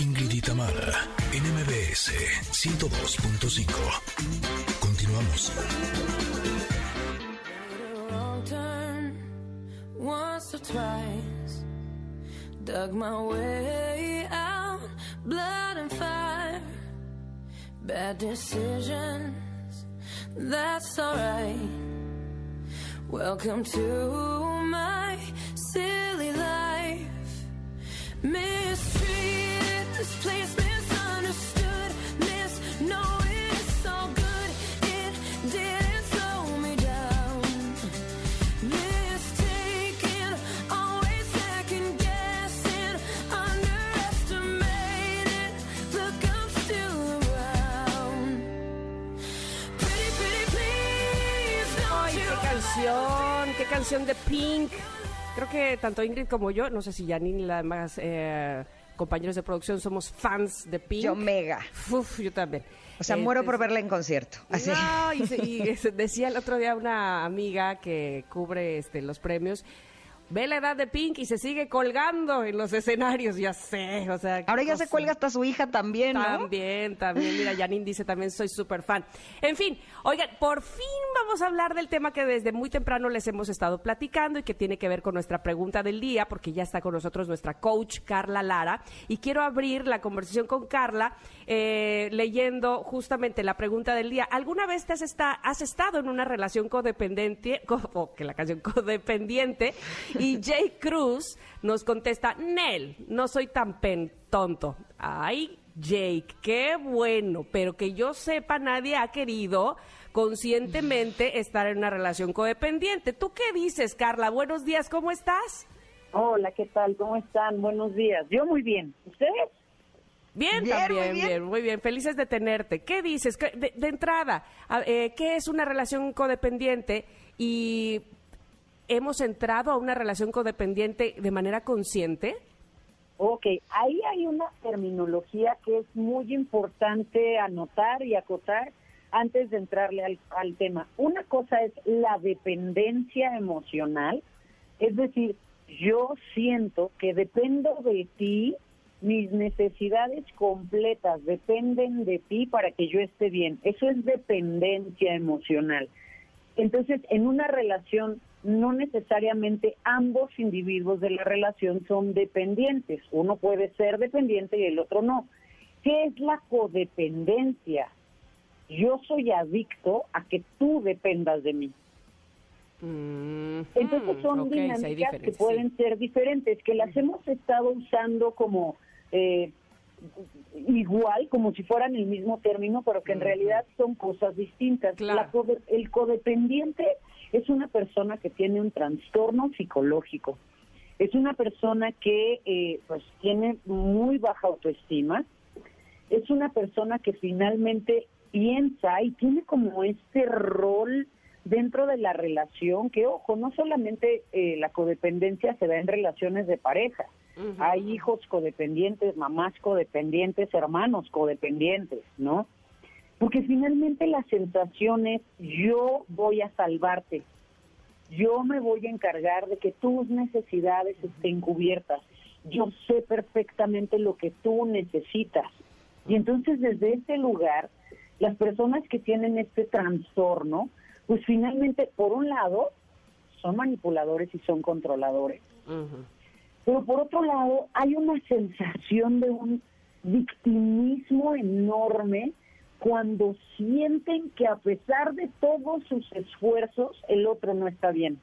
Ingrid y Tamara, NMBS 102.5. Continuamos. Once or twice, dug my way out, blood and fire, bad decisions, that's alright. Welcome to my silly life, mistreated, qué canción, qué canción de Pink. Creo que tanto Ingrid como yo, no sé si Janine y las demás eh, compañeros de producción somos fans de Pink. Yo mega. Uf, yo también. O sea, Eh, muero por verla en concierto. Así. No, y, y decía el otro día una amiga que cubre este, los premios, ve la edad de Pink y se sigue colgando en los escenarios, ya sé, o sea... Ahora ya se cuelga hasta su hija también, ¿no? También, también. Mira, Janine dice también soy súper fan. En fin, oigan, por fin vamos a hablar del tema que desde muy temprano les hemos estado platicando y que tiene que ver con nuestra pregunta del día, porque ya está con nosotros nuestra coach Carla Lara. Y quiero abrir la conversación con Carla eh, leyendo justamente la pregunta del día. ¿Alguna vez te has, has estado en una relación codependiente, como que la canción codependiente? Y Jay Cruz nos contesta, Nel, no soy tan pen tonto. Ay, Jake, qué bueno, pero que yo sepa, nadie ha querido conscientemente estar en una relación codependiente. ¿Tú qué dices, Carla? Buenos días, ¿cómo estás? Hola, ¿qué tal? ¿Cómo están? Buenos días. Yo muy bien. ¿Ustedes? Bien, Bien, también, muy bien. bien, muy bien. Felices de tenerte. ¿Qué dices? ¿Qué- De, de entrada, eh, ¿qué es una relación codependiente? Y hemos entrado a una relación codependiente de manera consciente. Ok, ahí hay una terminología que es muy importante anotar y acotar antes de entrarle al, al tema. Una cosa es la dependencia emocional, es decir, yo siento que dependo de ti, mis necesidades completas dependen de ti para que yo esté bien. Eso es dependencia emocional. Entonces, en una relación, no necesariamente ambos individuos de la relación son dependientes. Uno puede ser dependiente y el otro no. ¿Qué es la codependencia? Yo soy adicto a que tú dependas de mí. Mm, Entonces son dinámicas que pueden sí. ser diferentes, que las hemos estado usando como eh, igual, como si fueran el mismo término, pero que en realidad son cosas distintas. Claro. La code- el codependiente es una persona que tiene un trastorno psicológico. Es una persona que eh, pues tiene muy baja autoestima. Es una persona que finalmente piensa y tiene como este rol dentro de la relación, que ojo, no solamente eh, la codependencia se da en relaciones de pareja, hay hijos codependientes, mamás codependientes, hermanos codependientes, ¿no? Porque finalmente la sensación es yo voy a salvarte, yo me voy a encargar de que tus necesidades estén cubiertas, yo sé perfectamente lo que tú necesitas. Y entonces desde ese lugar, las personas que tienen este trastorno, pues finalmente, por un lado, son manipuladores y son controladores. Pero por otro lado, hay una sensación de un victimismo enorme cuando sienten que a pesar de todos sus esfuerzos, el otro no está bien.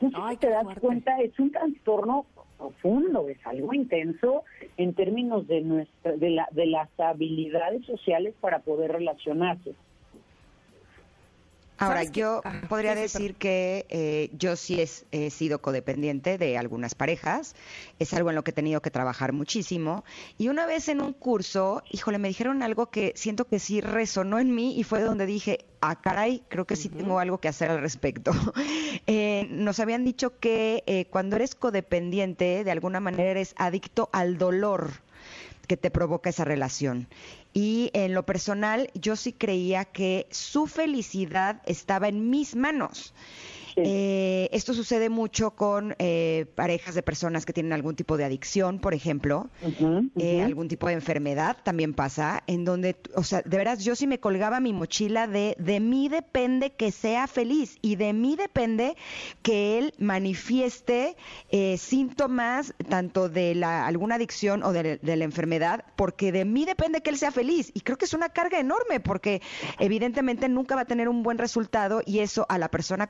Entonces, Ay, te das fuerte. cuenta, es un trastorno profundo, es algo intenso en términos de nuestra, de, la, de las habilidades sociales para poder relacionarse. Ahora, yo Ah, podría sí, sí, decir que eh, yo sí es- he sido codependiente de algunas parejas. Es algo en lo que he tenido que trabajar muchísimo. Y una vez en un curso, híjole, me dijeron algo que siento que sí resonó en mí y fue donde dije, ah, caray, creo que sí tengo algo que hacer al respecto. Eh, nos habían dicho que eh, cuando eres codependiente, de alguna manera eres adicto al dolor que te provoca esa relación. Y en lo personal, yo sí creía que su felicidad estaba en mis manos. Sí. Eh, esto sucede mucho con eh, parejas de personas que tienen algún tipo de adicción, por ejemplo, eh, algún tipo de enfermedad también pasa, en donde, o sea, de veras yo sí me colgaba mi mochila de de mí depende que sea feliz y de mí depende que él manifieste eh, síntomas tanto de la, alguna adicción o de, de la enfermedad, porque de mí depende que él sea feliz. Y creo que es una carga enorme, porque evidentemente nunca va a tener un buen resultado y eso a la persona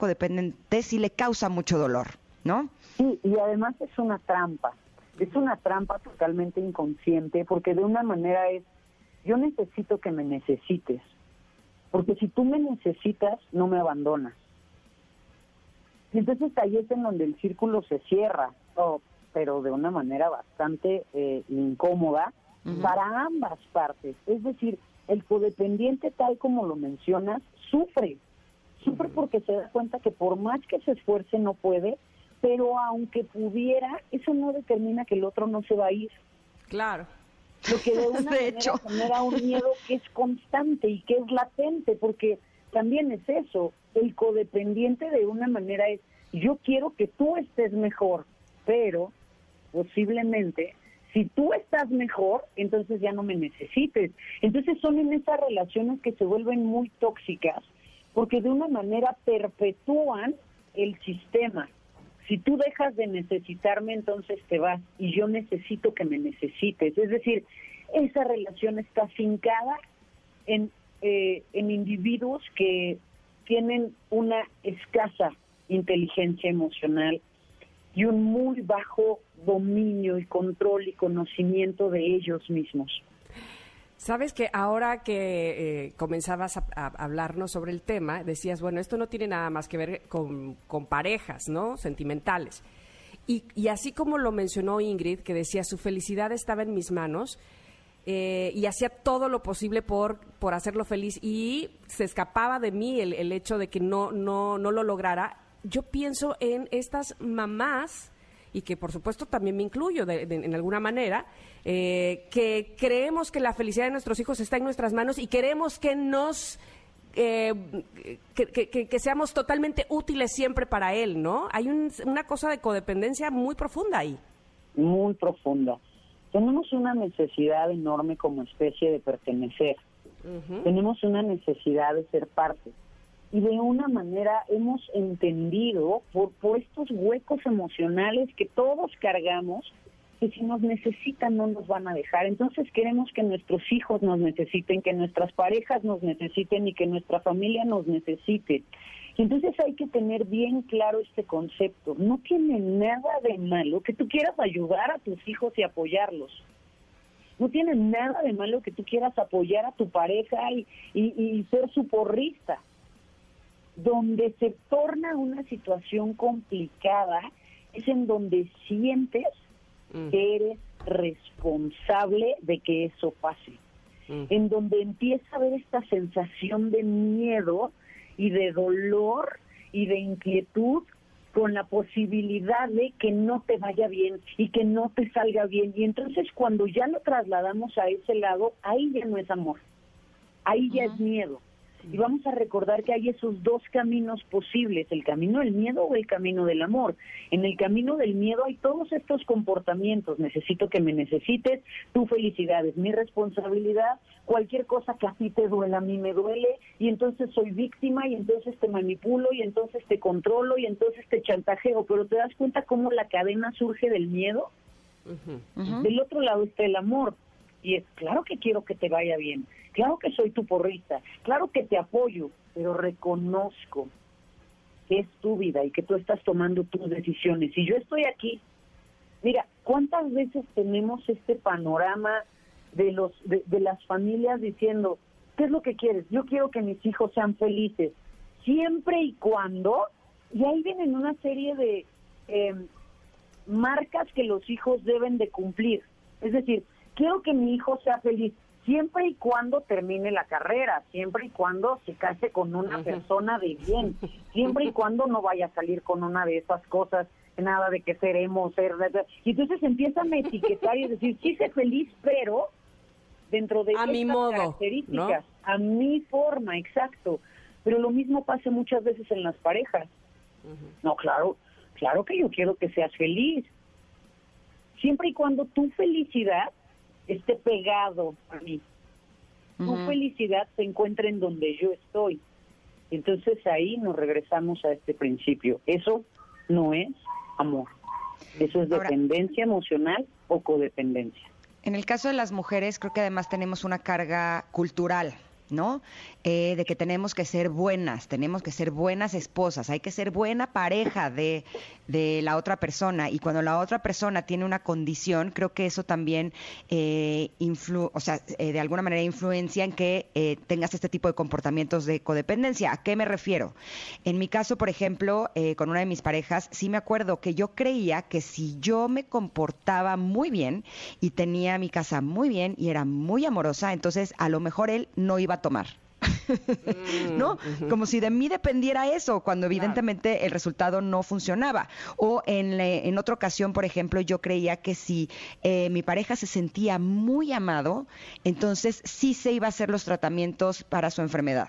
codependiente sí le causa mucho dolor, ¿no? Sí, y además es una trampa. Es una trampa totalmente inconsciente porque de una manera es, yo necesito que me necesites. Porque si tú me necesitas, no me abandonas. Y entonces ahí es en donde el círculo se cierra, oh, pero de una manera bastante eh, incómoda para ambas partes. Es decir, el codependiente, tal como lo mencionas, sufre. Sufre porque se da cuenta que por más que se esfuerce no puede, pero aunque pudiera, eso no determina que el otro no se va a ir. Claro. Lo que de una De manera hecho. genera un miedo que es constante y que es latente, porque también es eso, el codependiente de una manera es, yo quiero que tú estés mejor, pero posiblemente si tú estás mejor, entonces ya no me necesites. Entonces son en esas relaciones que se vuelven muy tóxicas, porque de una manera perpetúan el sistema. Si tú dejas de necesitarme, entonces te vas y yo necesito que me necesites. Es decir, esa relación está fincada en, eh, en individuos que tienen una escasa inteligencia emocional y un muy bajo dominio y control y conocimiento de ellos mismos. Sabes que ahora que eh, comenzabas a, hablarnos sobre el tema, decías, bueno, esto no tiene nada más que ver con, con parejas, ¿no? Sentimentales. Y, y así como lo mencionó Ingrid, que decía, su felicidad estaba en mis manos, eh, y hacía todo lo posible por, por hacerlo feliz y se escapaba de mí el, el hecho de que no, no, no lo lograra. Yo pienso en estas mamás, y que por supuesto también me incluyo de- de- en alguna manera, eh, que creemos que la felicidad de nuestros hijos está en nuestras manos y queremos que nos... eh, que, que- que- que seamos totalmente útiles siempre para él, ¿no? Hay un- una cosa de codependencia muy profunda ahí. muy profunda. Tenemos una necesidad enorme como especie de pertenecer. Tenemos una necesidad de ser parte. Y de una manera hemos entendido por, por estos huecos emocionales que todos cargamos, que si nos necesitan no nos van a dejar. Entonces queremos que nuestros hijos nos necesiten, que nuestras parejas nos necesiten y que nuestra familia nos necesite. Entonces hay que tener bien claro este concepto. No tiene nada de malo que tú quieras ayudar a tus hijos y apoyarlos. No tiene nada de malo que tú quieras apoyar a tu pareja y, y- y ser su porrista. Donde se torna una situación complicada es en donde sientes Mm. que eres responsable de que eso pase. Mm. En donde empieza a haber esta sensación de miedo y de dolor y de inquietud con la posibilidad de que no te vaya bien y que no te salga bien. Y entonces cuando ya lo trasladamos a ese lado, ahí ya no es amor, ahí ya es miedo. Y vamos a recordar que hay esos dos caminos posibles, el camino del miedo o el camino del amor. En el camino del miedo hay todos estos comportamientos, necesito que me necesites, tu felicidad es mi responsabilidad, cualquier cosa que a ti te duela, a mí me duele, y entonces soy víctima, y entonces te manipulo, y entonces te controlo, y entonces te chantajeo, pero te das cuenta cómo la cadena surge del miedo. Del otro lado está el amor. Y es claro que quiero que te vaya bien, claro que soy tu porrista, claro que te apoyo, pero reconozco que es tu vida y que tú estás tomando tus decisiones. Y yo estoy aquí. Mira, ¿cuántas veces tenemos este panorama de los de, las familias diciendo, ¿qué es lo que quieres? Yo quiero que mis hijos sean felices, siempre y cuando, y ahí vienen una serie de eh, marcas que los hijos deben de cumplir. Es decir, quiero que mi hijo sea feliz siempre y cuando termine la carrera, siempre y cuando se case con una persona de bien, siempre y cuando no vaya a salir con una de esas cosas, nada de que seremos, ser... Y entonces empiezan a etiquetar y decir, sí, sé feliz, pero dentro de A mi estas modo, características, a mi forma, exacto. Pero lo mismo pasa muchas veces en las parejas. No, claro, claro que yo quiero que seas feliz. Siempre y cuando tu felicidad esté pegado a mí. Tu Ujú. felicidad se encuentra en donde yo estoy. Entonces ahí nos regresamos a este principio. Eso no es amor. Eso es Ahora- dependencia emocional o codependencia. En el caso de las mujeres, creo que además tenemos una carga cultural, ¿no? Eh, de que tenemos que ser buenas, tenemos que ser buenas esposas, hay que ser buena pareja de, de la otra persona. Y cuando la otra persona tiene una condición, creo que eso también, eh, influ- o sea, eh, de alguna manera influencia en que eh, tengas este tipo de comportamientos de codependencia. ¿A qué me refiero? En mi caso, por ejemplo, eh, con una de mis parejas, sí me acuerdo que yo creía que si yo me comportaba muy bien y tenía mi casa muy bien y era muy amorosa, entonces a lo mejor él no iba a tomar. ¿No? Como si de mí dependiera eso, cuando evidentemente el resultado no funcionaba. O en, le- en otra ocasión, por ejemplo, yo creía que si eh, mi pareja se sentía muy amado, entonces sí se iba a hacer los tratamientos para su enfermedad.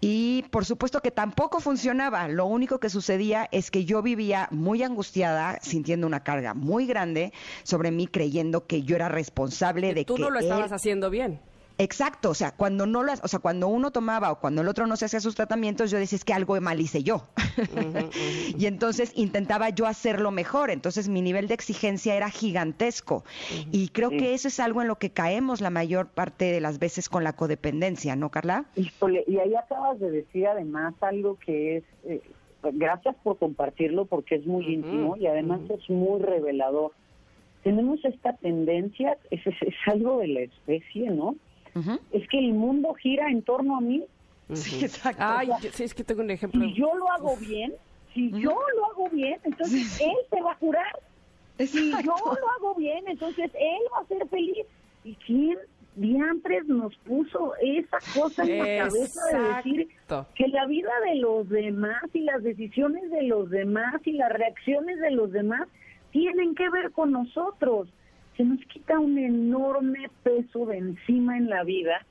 Y por supuesto que tampoco funcionaba. Lo único que sucedía es que yo vivía muy angustiada, sintiendo una carga muy grande sobre mí, creyendo que yo era responsable Que de tú que no lo él- estabas haciendo bien. Exacto, o sea, cuando no lo, o sea, cuando uno tomaba o cuando el otro no se hacía sus tratamientos, yo decía es que algo mal hice yo. y entonces intentaba yo hacerlo mejor, entonces mi nivel de exigencia era gigantesco. Y creo que eso es algo en lo que caemos la mayor parte de las veces con la codependencia, ¿no, Carla? Híjole, y ahí acabas de decir además algo que es, eh, gracias por compartirlo porque es muy íntimo y además es muy revelador. Tenemos esta tendencia, es, es- es algo de la especie, ¿no? Es que el mundo gira en torno a mí. Sí, exacto. Ay, sí, es que tengo un ejemplo. Si yo lo hago bien, si yo lo hago bien, entonces él se va a curar. Si yo lo hago bien, entonces él va a ser feliz. ¿Y quién diantres nos puso esa cosa en la cabeza de decir que la vida de los demás y las decisiones de los demás y las reacciones de los demás tienen que ver con nosotros? Se nos quita un enorme peso de encima en la vida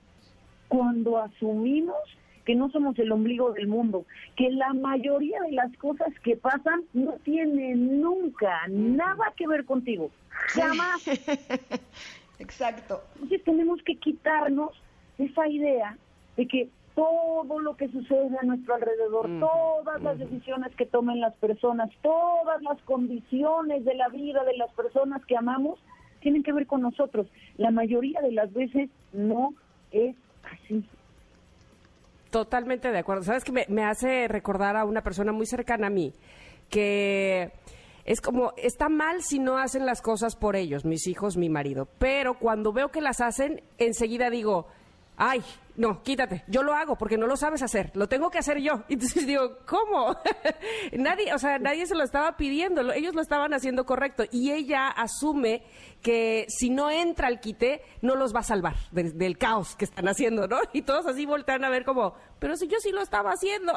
cuando asumimos que no somos el ombligo del mundo, que la mayoría de las cosas que pasan no tienen nunca nada que ver contigo, jamás. Exacto. Entonces tenemos que quitarnos esa idea de que todo lo que sucede a nuestro alrededor, todas las decisiones que tomen las personas, todas las condiciones de la vida de las personas que amamos, tienen que ver con nosotros. La mayoría de las veces no es así. Totalmente de acuerdo. ¿Sabes que me, me hace recordar a una persona muy cercana a mí que es como, está mal si no hacen las cosas por ellos, mis hijos, mi marido, pero cuando veo que las hacen, enseguida digo, ay, no, quítate, yo lo hago porque no lo sabes hacer, lo tengo que hacer yo. Entonces digo, ¿cómo? nadie, o sea, nadie se lo estaba pidiendo, lo- ellos lo estaban haciendo correcto y ella asume que si no entra al quite, no los va a salvar del, del caos que están haciendo, ¿no? Y todos así voltean a ver como, pero si yo sí lo estaba haciendo.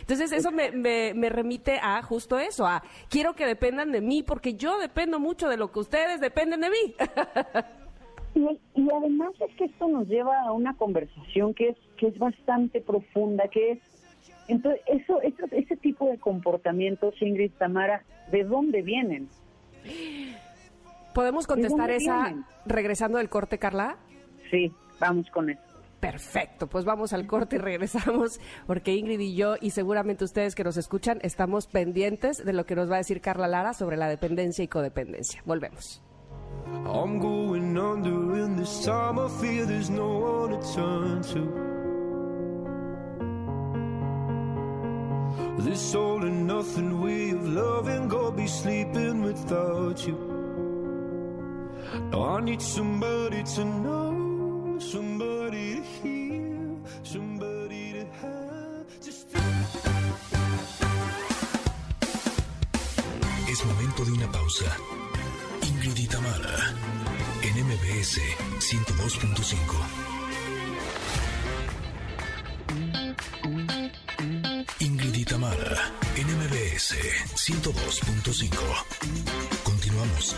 Entonces eso me, me, me remite a justo eso, a quiero que dependan de mí porque yo dependo mucho de lo que ustedes dependen de mí. Y, y además es que esto nos lleva a una conversación que es que es bastante profunda, que es entonces eso, eso ese tipo de comportamientos, Ingrid Tamara, ¿de dónde vienen? ¿Podemos contestar esa vienen? regresando del corte, Carla? Sí, vamos con eso. Perfecto, pues vamos al corte y regresamos porque Ingrid y yo y seguramente ustedes que nos escuchan estamos pendientes de lo que nos va a decir Carla Lara sobre la dependencia y codependencia. Volvemos. I'm going under, and this time I fear there's no one to turn to. This all and nothing way of loving, go be sleeping without you. Now I need somebody to know, somebody to hear, somebody to have. Just Es momento de una pausa. Ingrid Tamara, en MBS 102.5. Ingrid Tamara, en MBS 102.5. Continuamos.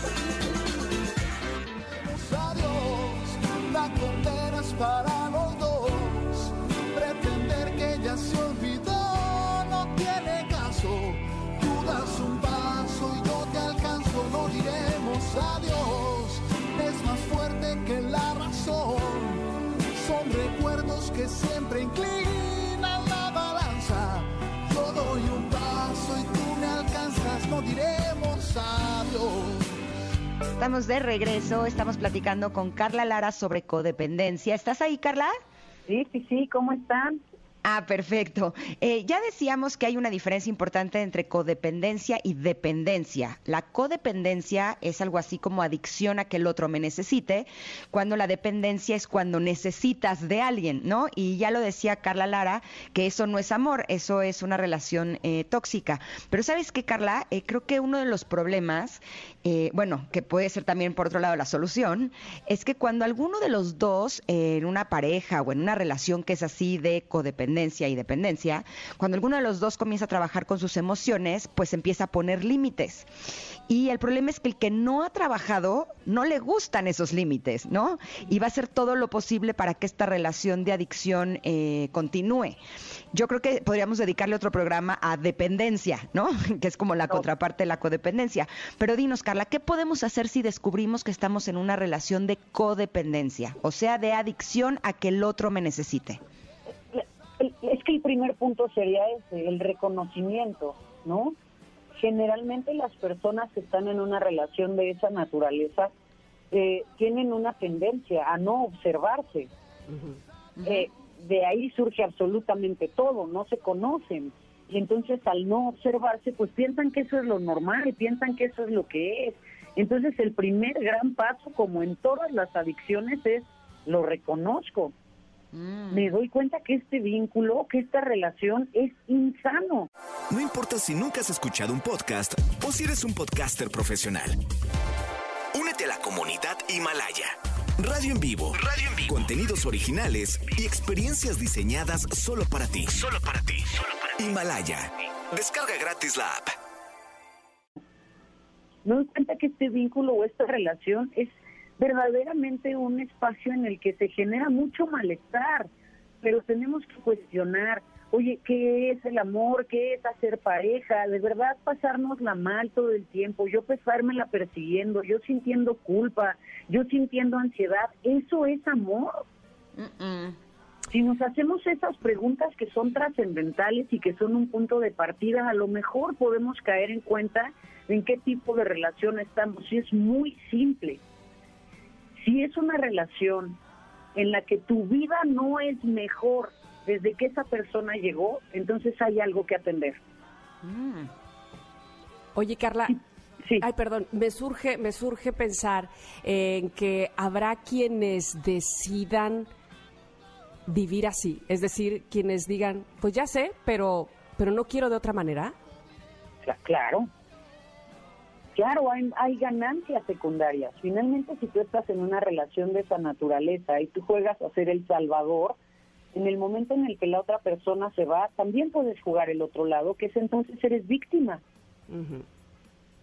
Estamos de regreso, estamos platicando con Carla Lara sobre codependencia. ¿Estás ahí, Carla? Sí, sí, sí, ¿cómo están? Ah, perfecto. Eh, ya decíamos que hay una diferencia importante entre codependencia y dependencia. La codependencia es algo así como adicción a que el otro me necesite, cuando la dependencia es cuando necesitas de alguien, ¿no? Y ya lo decía Carla Lara, que eso no es amor, eso es una relación eh, tóxica. Pero sabes qué, Carla, Eh, creo que uno de los problemas, bueno, que puede ser también por otro lado la solución, es que cuando alguno de los dos en una pareja o en una relación que es así de codependencia y dependencia, cuando alguno de los dos comienza a trabajar con sus emociones, pues empieza a poner límites. Y el problema es que el que no ha trabajado no le gustan esos límites, ¿no? Y va a hacer todo lo posible para que esta relación de adicción eh, continúe. Yo creo que podríamos dedicarle otro programa a dependencia, ¿no? Que es como la contraparte de la codependencia. Pero dinos, Carla, ¿qué podemos hacer si descubrimos que estamos en una relación de codependencia? O sea, de adicción a que el otro me necesite. Que el primer punto sería ese, el reconocimiento, ¿no? Generalmente las personas que están en una relación de esa naturaleza eh, tienen una tendencia a no observarse. Eh, de ahí surge absolutamente todo, no se conocen. Y entonces al no observarse, pues piensan que eso es lo normal, piensan que eso es lo que es. Entonces el primer gran paso, como en todas las adicciones, es lo reconozco. Me doy cuenta que este vínculo, que esta relación es insano. No importa si nunca has escuchado un podcast o si eres un podcaster profesional. Únete a la comunidad Himalaya. Radio en vivo. Radio en vivo. Contenidos originales y experiencias diseñadas solo para ti. Solo para ti. Himalaya. Descarga gratis la app. Me doy cuenta que este vínculo o esta relación es verdaderamente un espacio en el que se genera mucho malestar, pero tenemos que cuestionar, oye, ¿qué es el amor? ¿Qué es hacer pareja? De verdad pasárnosla mal todo el tiempo, yo pesármela persiguiendo, yo sintiendo culpa, yo sintiendo ansiedad, ¿eso es amor? Si nos hacemos esas preguntas que son trascendentales y que son un punto de partida, a lo mejor podemos caer en cuenta en qué tipo de relación estamos. Y es muy simple. Si es una relación en la que tu vida no es mejor desde que esa persona llegó, entonces hay algo que atender. Oye, Carla. Sí. Ay, perdón, me surge, me surge pensar en que habrá quienes decidan vivir así, es decir, quienes digan, pues ya sé, pero, pero no quiero de otra manera. Cla- Claro. Claro, hay, hay ganancias secundarias. Finalmente, si tú estás en una relación de esa naturaleza y tú juegas a ser el salvador, en el momento en el que la otra persona se va, también puedes jugar el otro lado, que es entonces eres víctima.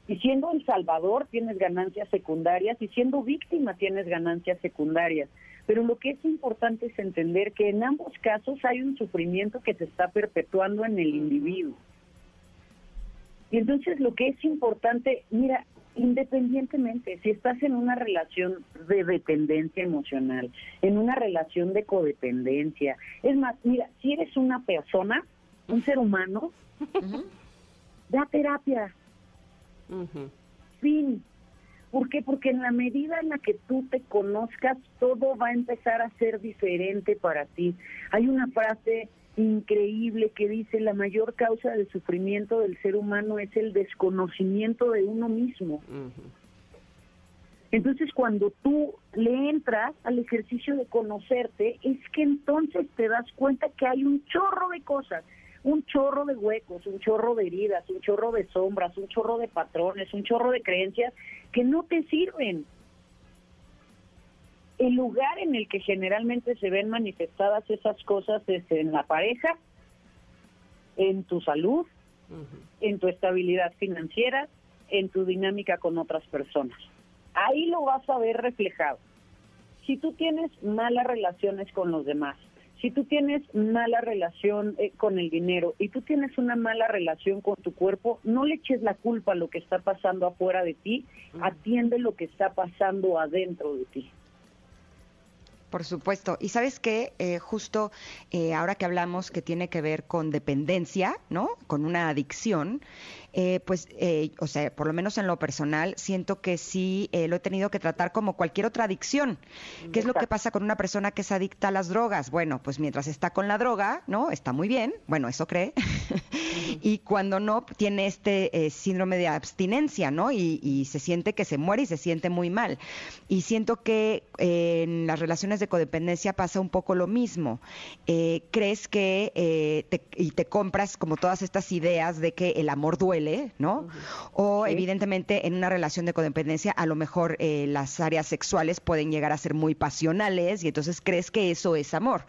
Y siendo el salvador tienes ganancias secundarias y siendo víctima tienes ganancias secundarias. Pero lo que es importante es entender que en ambos casos hay un sufrimiento que se está perpetuando en el individuo. Y entonces lo que es importante, mira, independientemente, si estás en una relación de dependencia emocional, en una relación de codependencia, es más, mira, si eres una persona, un ser humano, da terapia, fin. ¿Por qué? Porque en la medida en la que tú te conozcas, todo va a empezar a ser diferente para ti. Hay una frase increíble que dice, la mayor causa del sufrimiento del ser humano es el desconocimiento de uno mismo. Entonces, cuando tú le entras al ejercicio de conocerte, es que entonces te das cuenta que hay un chorro de cosas, un chorro de huecos, un chorro de heridas, un chorro de sombras, un chorro de patrones, un chorro de creencias que no te sirven. El lugar en el que generalmente se ven manifestadas esas cosas es en la pareja, en tu salud, en tu estabilidad financiera, en tu dinámica con otras personas. Ahí lo vas a ver reflejado. Si tú tienes malas relaciones con los demás, si tú tienes mala relación eh, con el dinero y tú tienes una mala relación con tu cuerpo, no le eches la culpa a lo que está pasando afuera de ti, atiende lo que está pasando adentro de ti. Por supuesto. Y sabes que justo eh, ahora que hablamos que tiene que ver con dependencia, ¿no? Con una adicción, eh, pues, eh, o sea, por lo menos en lo personal, siento que sí eh, lo he tenido que tratar como cualquier otra adicción. ¿Qué es lo que pasa con una persona que es adicta a las drogas? Bueno, pues mientras está con la droga, ¿no? Está muy bien, bueno, eso cree. y cuando no, tiene este eh, síndrome de abstinencia, ¿no? Y, y se siente que se muere y se siente muy mal. Y siento que eh, en las relaciones de codependencia pasa un poco lo mismo. Eh, crees que eh, te, y te compras como todas estas ideas de que el amor duele, ¿no? O evidentemente en una relación de codependencia a lo mejor eh, las áreas sexuales pueden llegar a ser muy pasionales y entonces crees que eso es amor.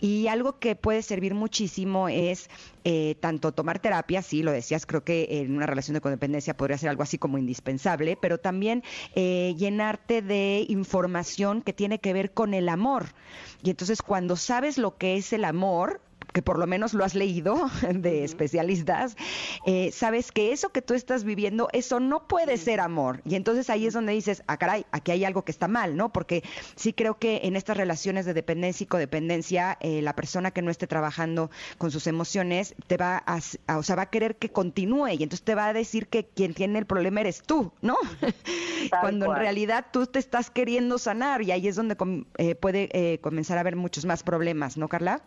Y algo que puede servir muchísimo es eh, tanto tomar terapia, sí, lo decías, creo que en una relación de codependencia podría ser algo así como indispensable, pero también eh, llenarte de información que tiene que ver con el amor. Y entonces cuando sabes lo que es el amor, que por lo menos lo has leído de especialistas, eh, sabes que eso que tú estás viviendo, eso no puede ser amor. Y entonces ahí es donde dices, ah, caray, aquí hay algo que está mal, ¿no? Porque sí creo que en estas relaciones de dependencia y codependencia, eh, la persona que no esté trabajando con sus emociones te va a, o sea, va a querer que continúe y entonces te va a decir que quien tiene el problema eres tú, ¿no? Tal Cuando en realidad tú te estás queriendo sanar y ahí es donde com- eh, puede eh, comenzar a haber muchos más problemas, ¿no, Carla?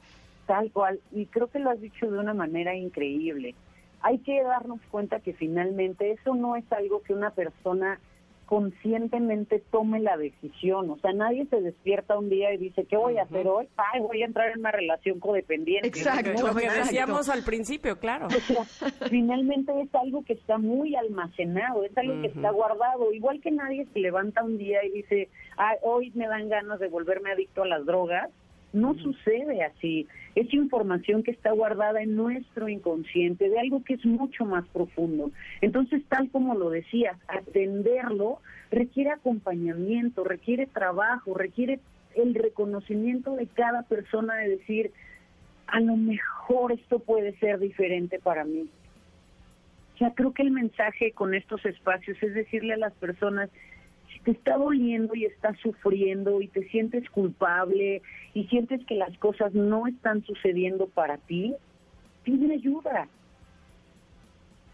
Tal cual, y creo que lo has dicho de una manera increíble. Hay que darnos cuenta que finalmente eso no es algo que una persona conscientemente tome la decisión. O sea, nadie se despierta un día y dice, ¿qué voy a hacer hoy? Ay, voy a entrar en una relación codependiente. Exacto. No, Lo que decíamos al principio, claro. o sea, finalmente es algo que está muy almacenado, es algo que está guardado. Igual que nadie se levanta un día y dice, "Ay, hoy me dan ganas de volverme adicto a las drogas. No sucede así. Es información que está guardada en nuestro inconsciente de algo que es mucho más profundo. Entonces, tal como lo decías, atenderlo requiere acompañamiento, requiere trabajo, requiere el reconocimiento de cada persona de decir, a lo mejor esto puede ser diferente para mí. O sea, creo que el mensaje con estos espacios es decirle a las personas, te está doliendo y estás sufriendo y te sientes culpable y sientes que las cosas no están sucediendo para ti, pide ayuda.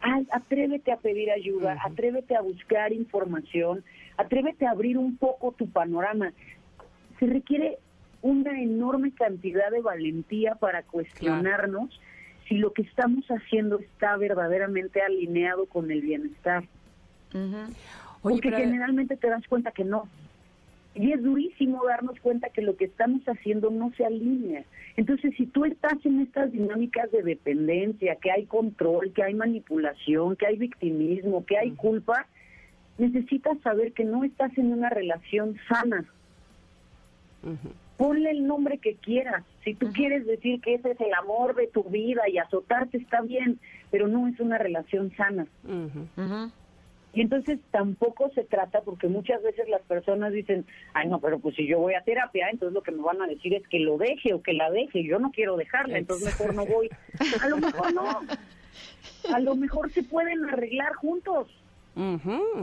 Ay, atrévete a pedir ayuda, atrévete a buscar información, atrévete a abrir un poco tu panorama. Se requiere una enorme cantidad de valentía para cuestionarnos si lo que estamos haciendo está verdaderamente alineado con el bienestar. Oye, Porque pero- generalmente te das cuenta que no. Y es durísimo darnos cuenta que lo que estamos haciendo no se alinea. Entonces, si tú estás en estas dinámicas de dependencia, que hay control, que hay manipulación, que hay victimismo, que hay culpa, necesitas saber que no estás en una relación sana. Ponle el nombre que quieras. Si tú quieres decir que ese es el amor de tu vida y azotarte está bien, pero no es una relación sana. Y entonces tampoco se trata, porque muchas veces las personas dicen, ay no, pero pues si yo voy a terapia, entonces lo que me van a decir es que lo deje o que la deje, yo no quiero dejarla, entonces mejor no voy. A lo mejor no, a lo mejor se pueden arreglar juntos,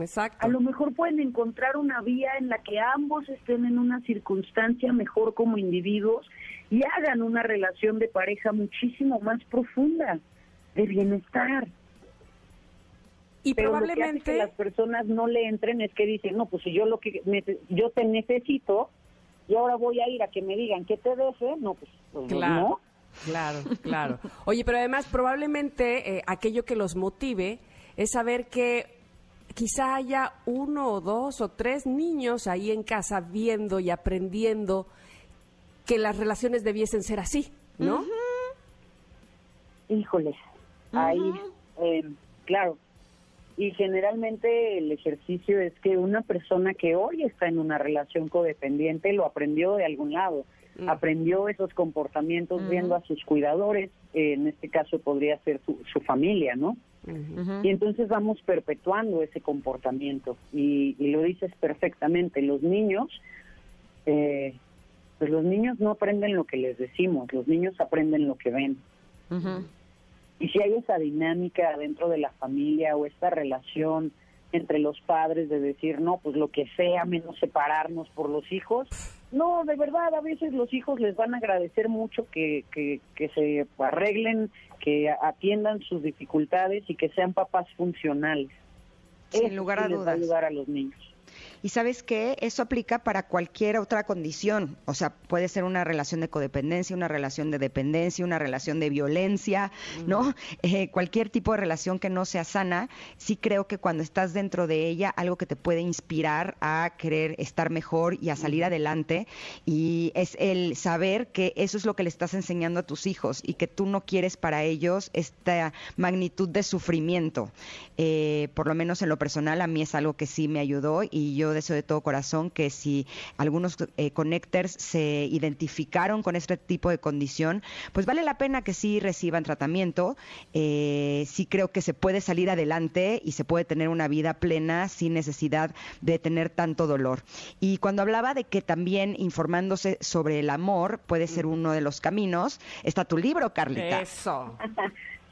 exacto. a lo mejor pueden encontrar una vía en la que ambos estén en una circunstancia mejor como individuos y hagan una relación de pareja muchísimo más profunda, de bienestar. Y pero lo que hace que probablemente... las personas no le entren es que dicen, no, pues si yo lo que yo te necesito y ahora voy a ir a que me digan que te deje, no, pues, pues Claro, no. claro, claro. Oye, pero además probablemente eh, aquello que los motive es saber que quizá haya uno o dos o tres niños ahí en casa viendo y aprendiendo que las relaciones debiesen ser así, ¿no? Híjole, ahí, eh, claro. Y generalmente el ejercicio es que una persona que hoy está en una relación codependiente lo aprendió de algún lado. Aprendió esos comportamientos viendo a sus cuidadores, en este caso podría ser su, su familia, ¿no? Y entonces vamos perpetuando ese comportamiento. Y, y lo dices perfectamente, los niños, eh, pues los niños no aprenden lo que les decimos, los niños aprenden lo que ven. Y si hay esa dinámica dentro de la familia o esta relación entre los padres de decir, no, pues lo que sea, menos separarnos por los hijos, No, de verdad, a veces los hijos les van a agradecer mucho que, que, que se arreglen, que atiendan sus dificultades y que sean papás funcionales. Sin Eso lugar sí a les va dudas. ayudar a los niños. Y sabes qué, eso aplica para cualquier otra condición. O sea, puede ser una relación de codependencia, una relación de dependencia, una relación de violencia, ¿no? Eh, cualquier tipo de relación que no sea sana, sí creo que cuando estás dentro de ella, algo que te puede inspirar a querer estar mejor y a salir adelante. Y es el saber que eso es lo que le estás enseñando a tus hijos y que tú no quieres para ellos esta magnitud de sufrimiento. Eh, por lo menos en lo personal, a mí es algo que sí me ayudó y yo deseo de todo corazón que si algunos eh, connectors se identificaron con este tipo de condición, pues vale la pena que sí reciban tratamiento. Eh, sí creo que se puede salir adelante y se puede tener una vida plena sin necesidad de tener tanto dolor. Y cuando hablaba de que también informándose sobre el amor puede ser uno de los caminos, está tu libro, Carlita. Eso.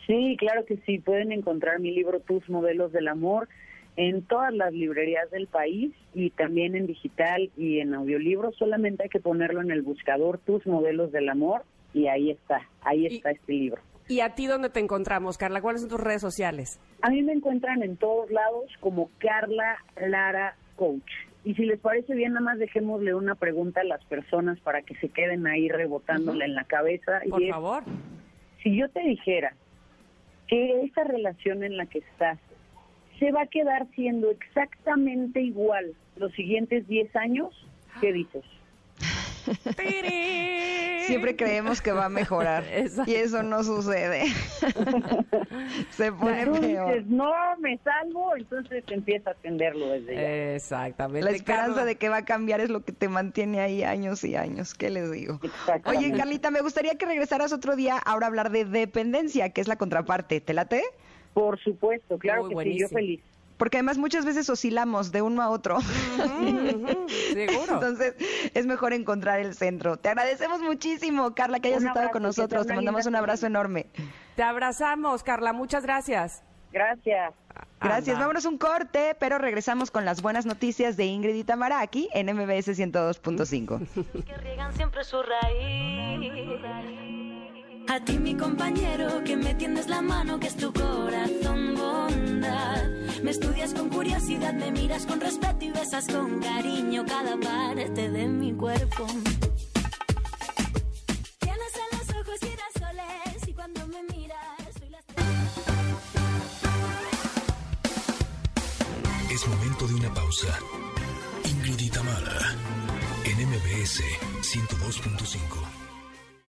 Sí, claro que sí. Pueden encontrar mi libro Tus Modelos del Amor en todas las librerías del país y también en digital y en audiolibro. Solamente hay que ponerlo en el buscador Tus Modelos del Amor y ahí está, ahí Y- está este libro. ¿Y a ti dónde te encontramos, Carla? ¿Cuáles son tus redes sociales? A mí me encuentran en todos lados como Carla Lara Coach. Y si les parece bien, nada más dejémosle una pregunta a las personas para que se queden ahí rebotándola en la cabeza. Por y es, favor. si yo te dijera que esta relación en la que estás se va a quedar siendo exactamente igual los siguientes 10 años, ¿qué dices? Siempre creemos que va a mejorar Exacto. y eso no sucede. Se pone Tú peor. dices, no, me salvo, entonces empieza a atenderlo desde ya. Exactamente. La esperanza Carla. de que va a cambiar es lo que te mantiene ahí años y años. ¿Qué les digo? Oye, Carlita, me gustaría que regresaras otro día ahora a hablar de dependencia, que es la contraparte. ¿Te late? Por supuesto, claro Muy que sí, buenísimo. yo feliz. Porque además muchas veces oscilamos de uno a otro. Seguro. Entonces es mejor encontrar el centro. Te agradecemos muchísimo, Carla, que hayas Un estado abrazo, con nosotros. Te mandamos un abrazo enorme. Te abrazamos, Carla. Muchas gracias. Gracias. Gracias. Anda. Vámonos un corte, pero regresamos con las buenas noticias de Ingrid y Tamara aquí en MBS 102.5. que riegan siempre su raíz. A ti mi compañero que me tiendes la mano que es tu corazón bondad. Me estudias con curiosidad, me miras con respeto y besas con cariño cada parte de mi cuerpo. Tienes en los ojos girasoles y cuando me miras soy la Es momento de una pausa. Ingrid Tamara, en MBS 102.5.